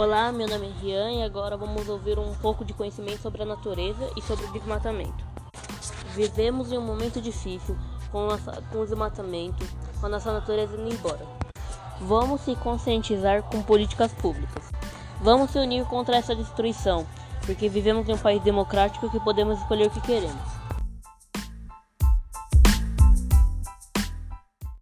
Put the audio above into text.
Olá, meu nome é Rian e agora vamos ouvir um pouco de conhecimento sobre a natureza e sobre o desmatamento. Vivemos em um momento difícil com, nossa, com o desmatamento, com a nossa natureza indo embora. Vamos se conscientizar com políticas públicas. Vamos se unir contra essa destruição, porque vivemos em um país democrático que podemos escolher o que queremos.